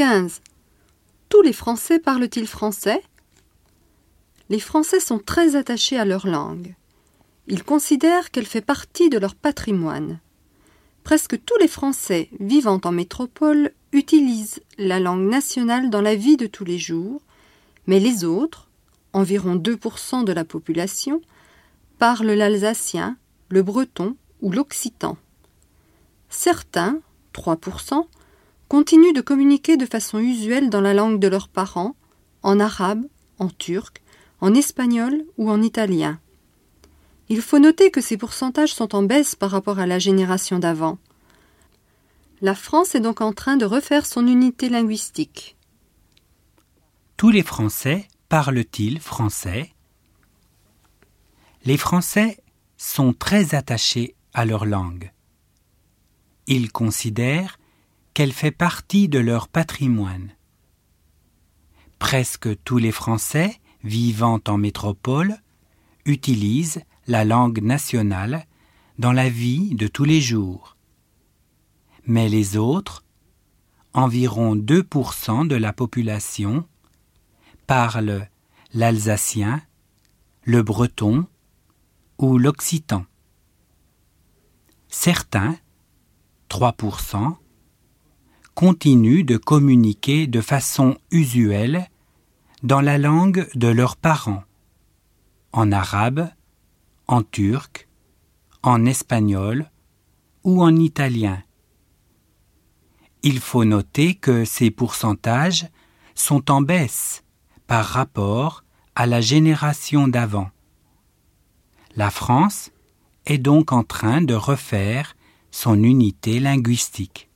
15. Tous les Français parlent-ils français? Les Français sont très attachés à leur langue. Ils considèrent qu'elle fait partie de leur patrimoine. Presque tous les Français vivant en métropole utilisent la langue nationale dans la vie de tous les jours, mais les autres, environ 2% de la population, parlent l'alsacien, le breton ou l'occitan. Certains, 3%, continuent de communiquer de façon usuelle dans la langue de leurs parents, en arabe, en turc, en espagnol ou en italien. Il faut noter que ces pourcentages sont en baisse par rapport à la génération d'avant. La France est donc en train de refaire son unité linguistique. Tous les Français parlent-ils français? Les Français sont très attachés à leur langue. Ils considèrent qu'elle fait partie de leur patrimoine. Presque tous les Français vivant en métropole utilisent la langue nationale dans la vie de tous les jours. Mais les autres, environ 2% de la population, parlent l'alsacien, le breton ou l'occitan. Certains, 3%, continuent de communiquer de façon usuelle dans la langue de leurs parents, en arabe, en turc, en espagnol ou en italien. Il faut noter que ces pourcentages sont en baisse par rapport à la génération d'avant. La France est donc en train de refaire son unité linguistique.